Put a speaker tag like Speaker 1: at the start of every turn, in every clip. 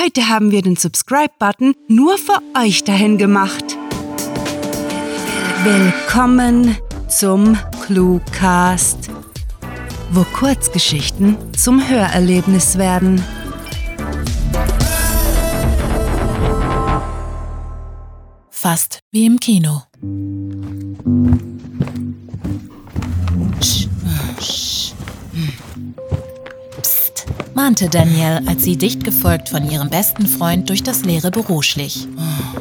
Speaker 1: Heute haben wir den Subscribe-Button nur für euch dahin gemacht. Willkommen zum Cluecast, wo Kurzgeschichten zum Hörerlebnis werden.
Speaker 2: Fast wie im Kino. Mahnte Danielle, als sie dicht gefolgt von ihrem besten Freund durch das leere Büro schlich.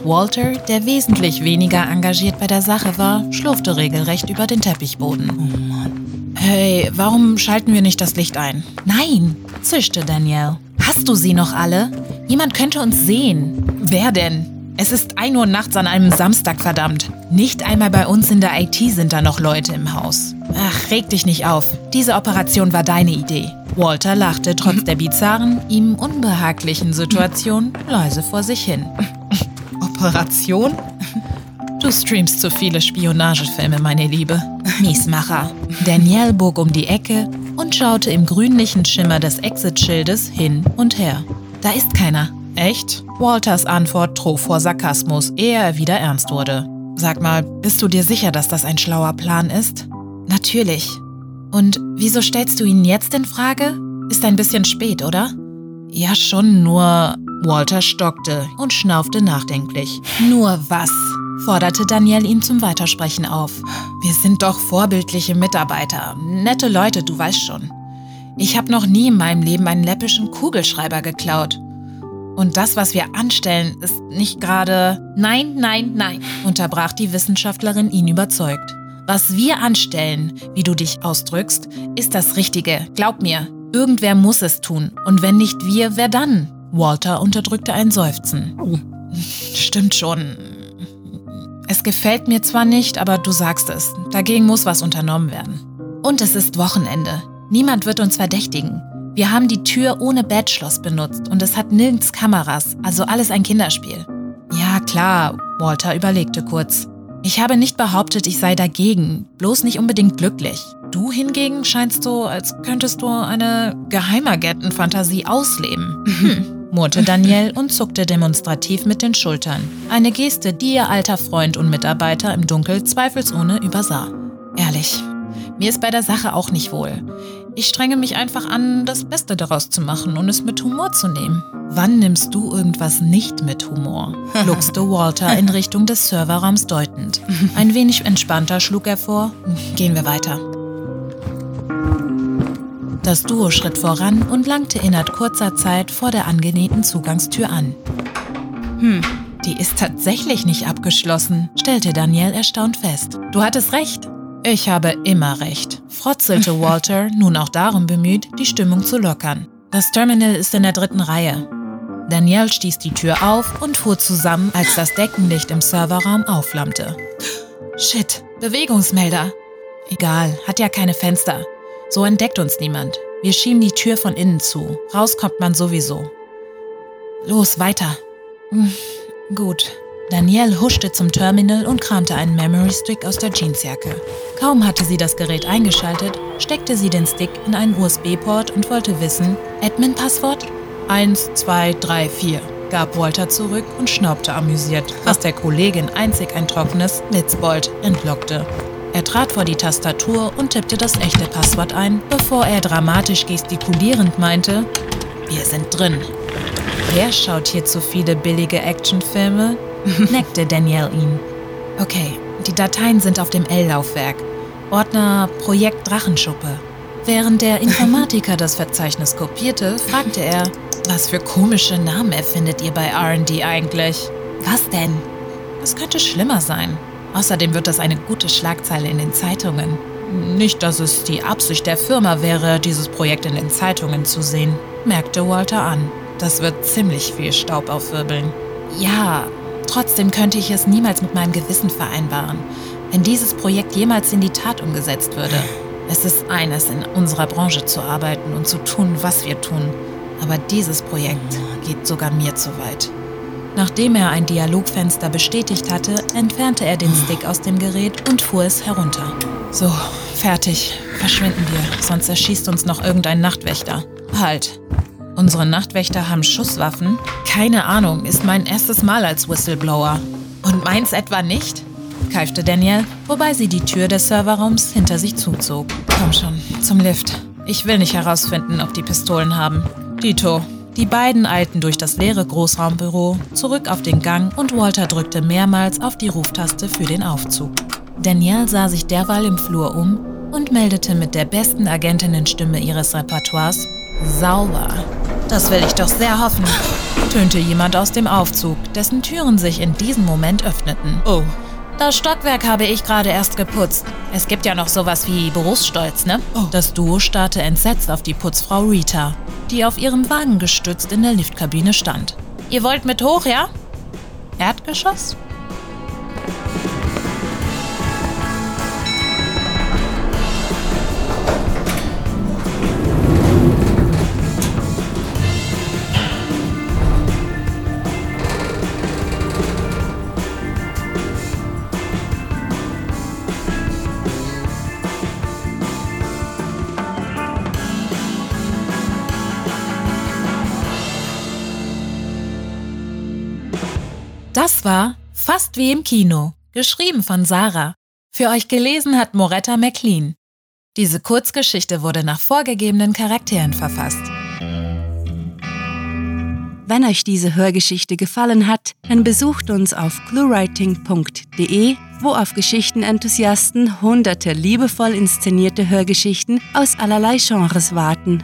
Speaker 2: Walter, der wesentlich weniger engagiert bei der Sache war, schlurfte regelrecht über den Teppichboden. Hey, warum schalten wir nicht das Licht ein? Nein, zischte Danielle. Hast du sie noch alle? Jemand könnte uns sehen. Wer denn? Es ist 1 Uhr nachts an einem Samstag, verdammt. Nicht einmal bei uns in der IT sind da noch Leute im Haus. Ach, reg dich nicht auf. Diese Operation war deine Idee. Walter lachte trotz der bizarren, ihm unbehaglichen Situation leise vor sich hin. Operation? Du streamst zu viele Spionagefilme, meine Liebe. Miesmacher. Danielle bog um die Ecke und schaute im grünlichen Schimmer des Exit-Schildes hin und her. Da ist keiner. Echt? Walters Antwort trug vor Sarkasmus, ehe er wieder ernst wurde. Sag mal, bist du dir sicher, dass das ein schlauer Plan ist? Natürlich. Und wieso stellst du ihn jetzt in Frage? Ist ein bisschen spät, oder? Ja, schon, nur. Walter stockte und schnaufte nachdenklich. Nur was? forderte Danielle ihn zum Weitersprechen auf. Wir sind doch vorbildliche Mitarbeiter. Nette Leute, du weißt schon. Ich habe noch nie in meinem Leben einen läppischen Kugelschreiber geklaut. Und das, was wir anstellen, ist nicht gerade. Nein, nein, nein, unterbrach die Wissenschaftlerin ihn überzeugt. Was wir anstellen, wie du dich ausdrückst, ist das Richtige. Glaub mir, irgendwer muss es tun. Und wenn nicht wir, wer dann? Walter unterdrückte ein Seufzen. Oh, stimmt schon. Es gefällt mir zwar nicht, aber du sagst es. Dagegen muss was unternommen werden. Und es ist Wochenende. Niemand wird uns verdächtigen. Wir haben die Tür ohne Badschloss benutzt und es hat nirgends Kameras, also alles ein Kinderspiel. Ja, klar, Walter überlegte kurz. Ich habe nicht behauptet, ich sei dagegen, bloß nicht unbedingt glücklich. Du hingegen scheinst so, als könntest du eine Geheimagentenfantasie ausleben. Hm, murrte Danielle und zuckte demonstrativ mit den Schultern. Eine Geste, die ihr alter Freund und Mitarbeiter im Dunkel zweifelsohne übersah. Ehrlich, mir ist bei der Sache auch nicht wohl. Ich strenge mich einfach an, das Beste daraus zu machen und es mit Humor zu nehmen. Wann nimmst du irgendwas nicht mit Humor? luchste Walter in Richtung des Serverraums deutend. Ein wenig entspannter schlug er vor. Gehen wir weiter. Das Duo schritt voran und langte innerhalb kurzer Zeit vor der angenähten Zugangstür an. Hm, die ist tatsächlich nicht abgeschlossen, stellte Daniel erstaunt fest. Du hattest recht. Ich habe immer recht, frotzelte Walter, nun auch darum bemüht, die Stimmung zu lockern. Das Terminal ist in der dritten Reihe. Danielle stieß die Tür auf und fuhr zusammen, als das Deckenlicht im Serverraum aufflammte. Shit, Bewegungsmelder. Egal, hat ja keine Fenster. So entdeckt uns niemand. Wir schieben die Tür von innen zu. Raus kommt man sowieso. Los, weiter. Hm, gut. Danielle huschte zum Terminal und kramte einen Memory Stick aus der Jeansjacke. Kaum hatte sie das Gerät eingeschaltet, steckte sie den Stick in einen USB-Port und wollte wissen, Admin-Passwort? 1, 2, 3, 4, gab Walter zurück und schnaubte amüsiert, was der Kollegin einzig ein trockenes Blitzbolt entlockte. Er trat vor die Tastatur und tippte das echte Passwort ein, bevor er dramatisch gestikulierend meinte, wir sind drin. Wer schaut hier zu viele billige Actionfilme? neckte Danielle ihn. Okay, die Dateien sind auf dem L-Laufwerk. Ordner Projekt Drachenschuppe. Während der Informatiker das Verzeichnis kopierte, fragte er, was für komische Namen erfindet ihr bei RD eigentlich? Was denn? Das könnte schlimmer sein. Außerdem wird das eine gute Schlagzeile in den Zeitungen. Nicht, dass es die Absicht der Firma wäre, dieses Projekt in den Zeitungen zu sehen, merkte Walter an. Das wird ziemlich viel Staub aufwirbeln. Ja, Trotzdem könnte ich es niemals mit meinem Gewissen vereinbaren, wenn dieses Projekt jemals in die Tat umgesetzt würde. Es ist eines, in unserer Branche zu arbeiten und zu tun, was wir tun. Aber dieses Projekt geht sogar mir zu weit. Nachdem er ein Dialogfenster bestätigt hatte, entfernte er den Stick aus dem Gerät und fuhr es herunter. So, fertig. Verschwinden wir, sonst erschießt uns noch irgendein Nachtwächter. Halt. Unsere Nachtwächter haben Schusswaffen? Keine Ahnung, ist mein erstes Mal als Whistleblower. Und meins etwa nicht? keifte Danielle, wobei sie die Tür des Serverraums hinter sich zuzog. Komm schon, zum Lift. Ich will nicht herausfinden, ob die Pistolen haben. Dito. Die beiden eilten durch das leere Großraumbüro, zurück auf den Gang und Walter drückte mehrmals auf die Ruftaste für den Aufzug. Danielle sah sich derweil im Flur um und meldete mit der besten Agentinnenstimme ihres Repertoires Sauber. Das will ich doch sehr hoffen, tönte jemand aus dem Aufzug, dessen Türen sich in diesem Moment öffneten. Oh. Das Stockwerk habe ich gerade erst geputzt. Es gibt ja noch sowas wie Berufsstolz, ne? Oh. Das Duo starrte entsetzt auf die Putzfrau Rita, die auf ihrem Wagen gestützt in der Liftkabine stand. Ihr wollt mit hoch, ja? Erdgeschoss? Das war Fast wie im Kino, geschrieben von Sarah. Für euch gelesen hat Moretta McLean. Diese Kurzgeschichte wurde nach vorgegebenen Charakteren verfasst.
Speaker 1: Wenn euch diese Hörgeschichte gefallen hat, dann besucht uns auf cluewriting.de, wo auf Geschichtenenthusiasten hunderte liebevoll inszenierte Hörgeschichten aus allerlei Genres warten.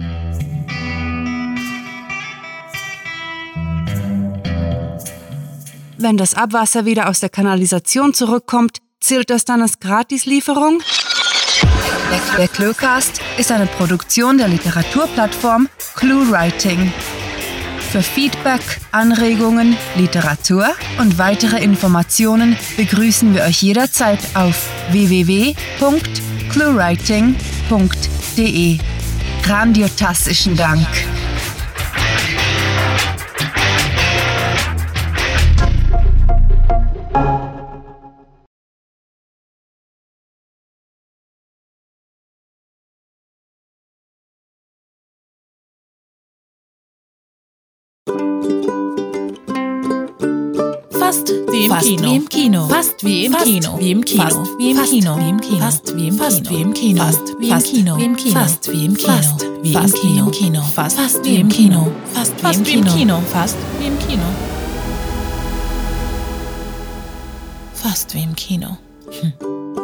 Speaker 1: Wenn das Abwasser wieder aus der Kanalisation zurückkommt, zählt das dann als Gratislieferung? Der Cluecast ist eine Produktion der Literaturplattform ClueWriting. Für Feedback, Anregungen, Literatur und weitere Informationen begrüßen wir euch jederzeit auf www.cluewriting.de. Grandiotastischen Dank.
Speaker 2: Fast wie im Kino. Wie im Kino. Fast wie im Kino. Wie im Kino. Fast wie im Kino. Wie im Kino. Fast wie im Kino. Fast wie im Kino. Fast wie im Kino. Fast wie im Kino. Fast wie im Kino. Fast wie im Kino. Fast wie im Kino. Fast wie im Kino. Fast wie im Kino. Hm.